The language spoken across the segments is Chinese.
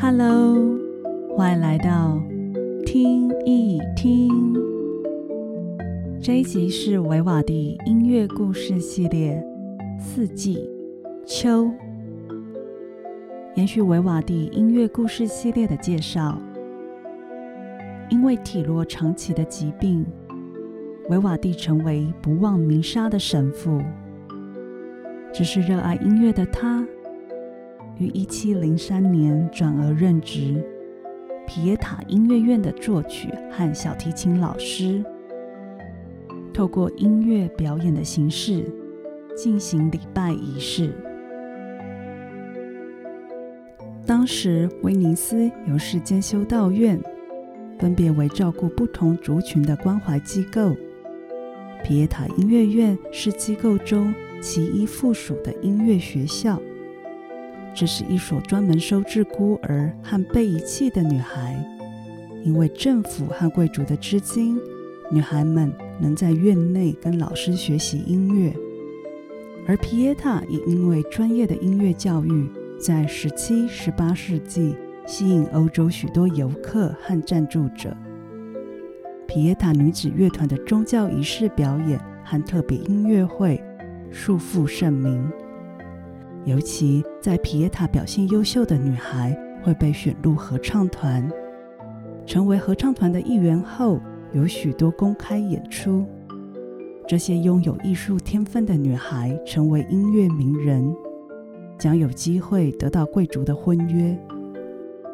Hello，欢迎来到听一听。这一集是维瓦蒂音乐故事系列《四季秋》，延续维瓦蒂音乐故事系列的介绍。因为体弱长期的疾病，维瓦蒂成为不忘弥沙的神父。只是热爱音乐的他。于一七零三年转而任职皮耶塔音乐院的作曲和小提琴老师，透过音乐表演的形式进行礼拜仪式。当时威尼斯有四间修道院，分别为照顾不同族群的关怀机构。皮耶塔音乐院是机构中其一附属的音乐学校。这是一所专门收治孤儿和被遗弃的女孩。因为政府和贵族的资金，女孩们能在院内跟老师学习音乐。而皮耶塔也因为专业的音乐教育，在十七、十八世纪吸引欧洲许多游客和赞助者。皮耶塔女子乐团的宗教仪式表演和特别音乐会，素负盛名。尤其在皮耶塔表现优秀的女孩会被选入合唱团，成为合唱团的一员后，有许多公开演出。这些拥有艺术天分的女孩成为音乐名人，将有机会得到贵族的婚约。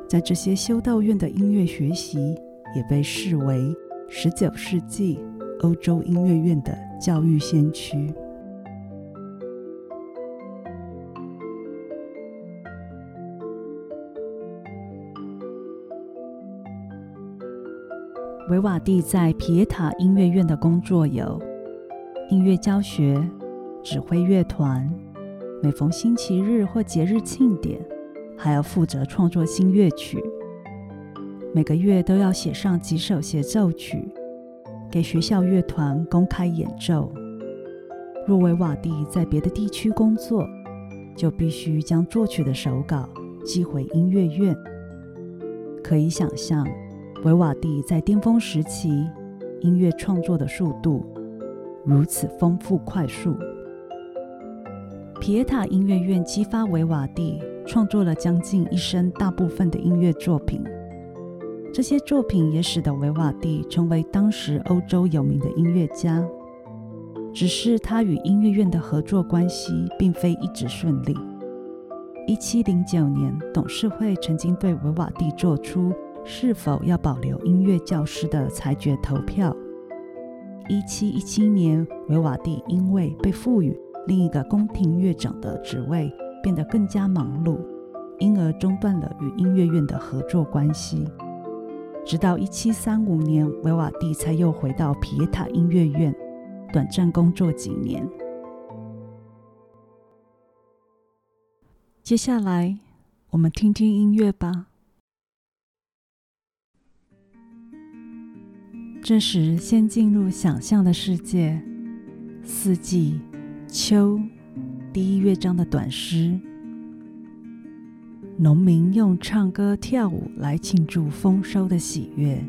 在这些修道院的音乐学习也被视为19世纪欧洲音乐院的教育先驱。维瓦蒂在皮耶塔音乐院的工作有音乐教学、指挥乐团，每逢星期日或节日庆典，还要负责创作新乐曲。每个月都要写上几首协奏曲，给学校乐团公开演奏。若维瓦蒂在别的地区工作，就必须将作曲的手稿寄回音乐院。可以想象。维瓦蒂在巅峰时期，音乐创作的速度如此丰富快速。皮耶塔音乐院激发维瓦蒂创作了将近一生大部分的音乐作品，这些作品也使得维瓦蒂成为当时欧洲有名的音乐家。只是他与音乐院的合作关系并非一直顺利。一七零九年，董事会曾经对维瓦蒂做出。是否要保留音乐教师的裁决投票？一七一七年，维瓦蒂因为被赋予另一个宫廷乐长的职位，变得更加忙碌，因而中断了与音乐院的合作关系。直到一七三五年，维瓦蒂才又回到皮耶塔音乐院，短暂工作几年。接下来，我们听听音乐吧。这时，先进入想象的世界。四季，秋，第一乐章的短诗。农民用唱歌跳舞来庆祝丰收的喜悦。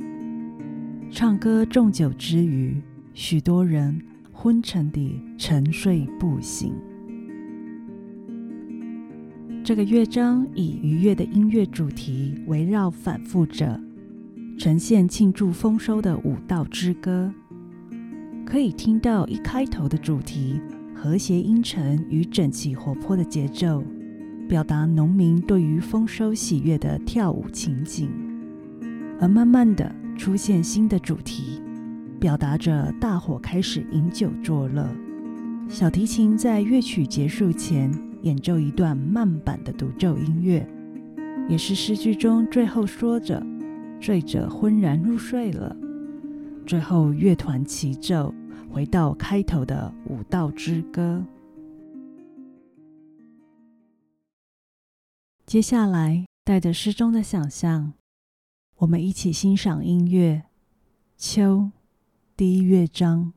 唱歌纵酒之余，许多人昏沉地沉睡不醒。这个乐章以愉悦的音乐主题围绕反复着。呈现庆祝丰收的舞蹈之歌，可以听到一开头的主题和谐音程与整齐活泼的节奏，表达农民对于丰收喜悦的跳舞情景。而慢慢的出现新的主题，表达着大伙开始饮酒作乐。小提琴在乐曲结束前演奏一段慢板的独奏音乐，也是诗句中最后说着。醉者昏然入睡了。最后，乐团齐奏，回到开头的舞蹈之歌。接下来，带着诗中的想象，我们一起欣赏音乐《秋》第一乐章。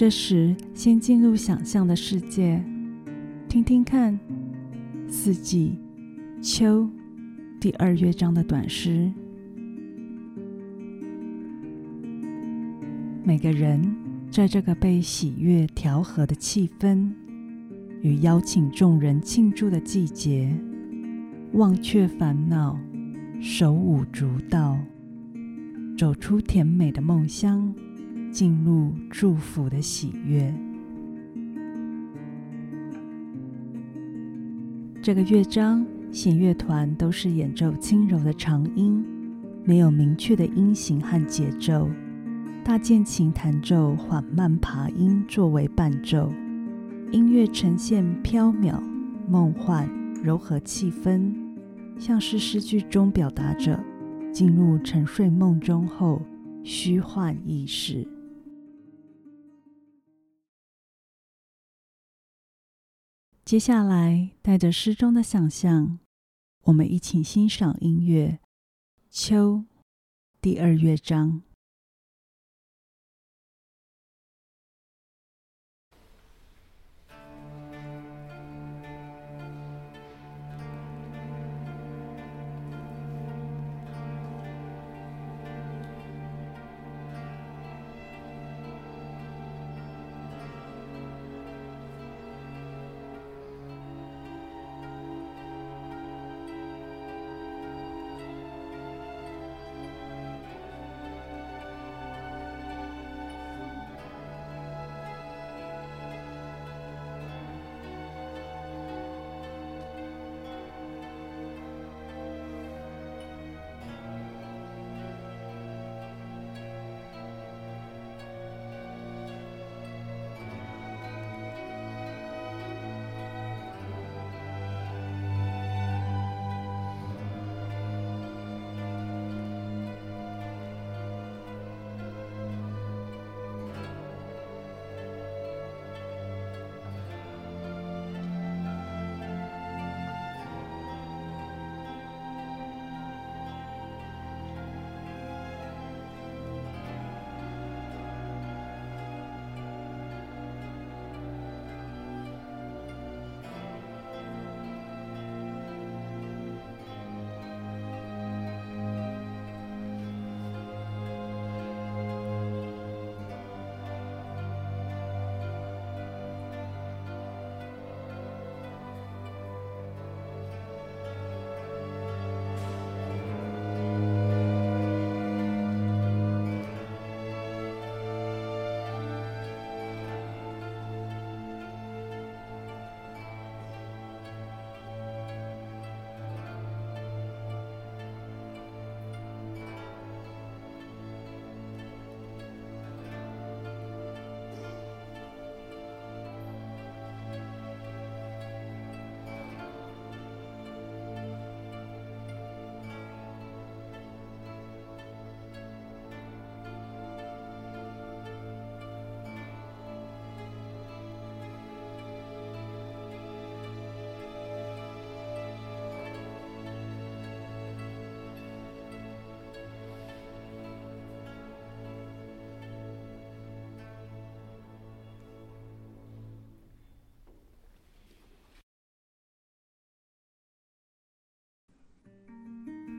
这时，先进入想象的世界，听听看四季秋第二乐章的短诗。每个人在这个被喜悦调和的气氛与邀请众人庆祝的季节，忘却烦恼，手舞足蹈，走出甜美的梦乡。进入祝福的喜悦。这个乐章，弦乐团都是演奏轻柔的长音，没有明确的音型和节奏。大键琴弹奏缓慢爬音作为伴奏，音乐呈现飘渺、梦幻、柔和气氛，像是诗句中表达着进入沉睡梦中后虚幻意识。接下来，带着诗中的想象，我们一起欣赏音乐《秋》第二乐章。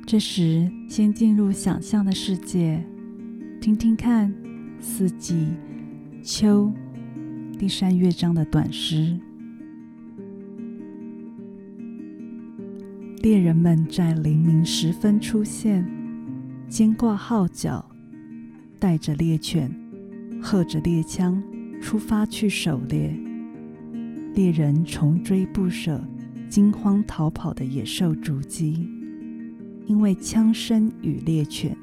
这时，先进入想象的世界，听听看《四季秋》第三乐章的短诗。猎人们在黎明时分出现，肩挂号角，带着猎犬，喝着猎枪，出发去狩猎。猎人穷追不舍，惊慌逃跑的野兽足迹。因为枪声与猎犬，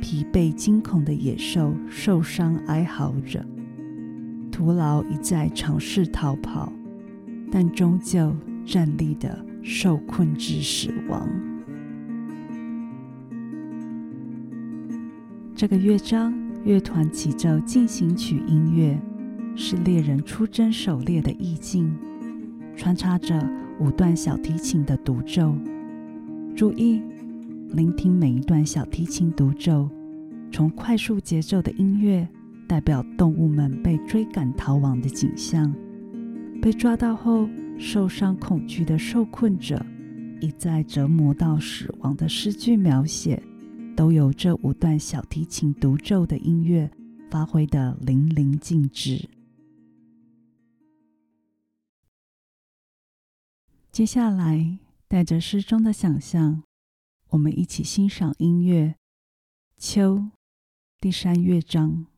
疲惫惊恐的野兽受伤哀嚎着，徒劳一再尝试逃跑，但终究站立的受困至死亡。这个乐章，乐团起奏进行曲音乐，是猎人出征狩猎的意境，穿插着五段小提琴的独奏。注意。聆听每一段小提琴独奏，从快速节奏的音乐代表动物们被追赶逃亡的景象。被抓到后受伤恐惧的受困者，一再折磨到死亡的诗句描写，都由这五段小提琴独奏的音乐发挥得淋漓尽致。接下来，带着诗中的想象，我们一起欣赏音乐《秋》第三乐章。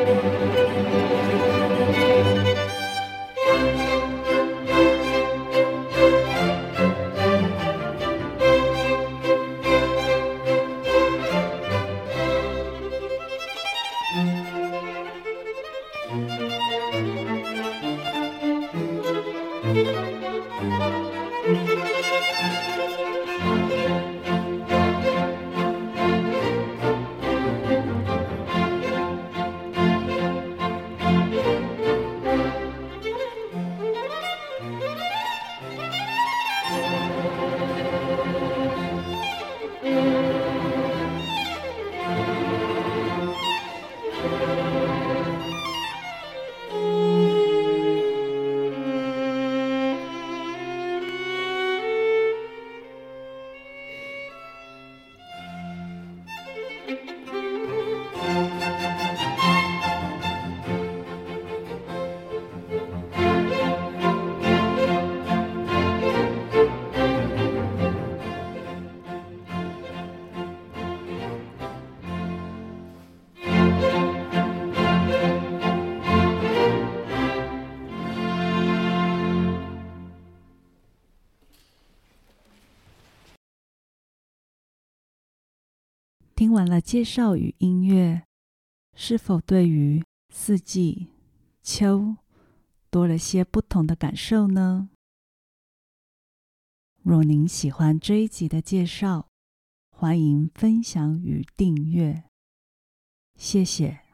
Música 听完了介绍与音乐，是否对于四季秋多了些不同的感受呢？若您喜欢这一集的介绍，欢迎分享与订阅，谢谢。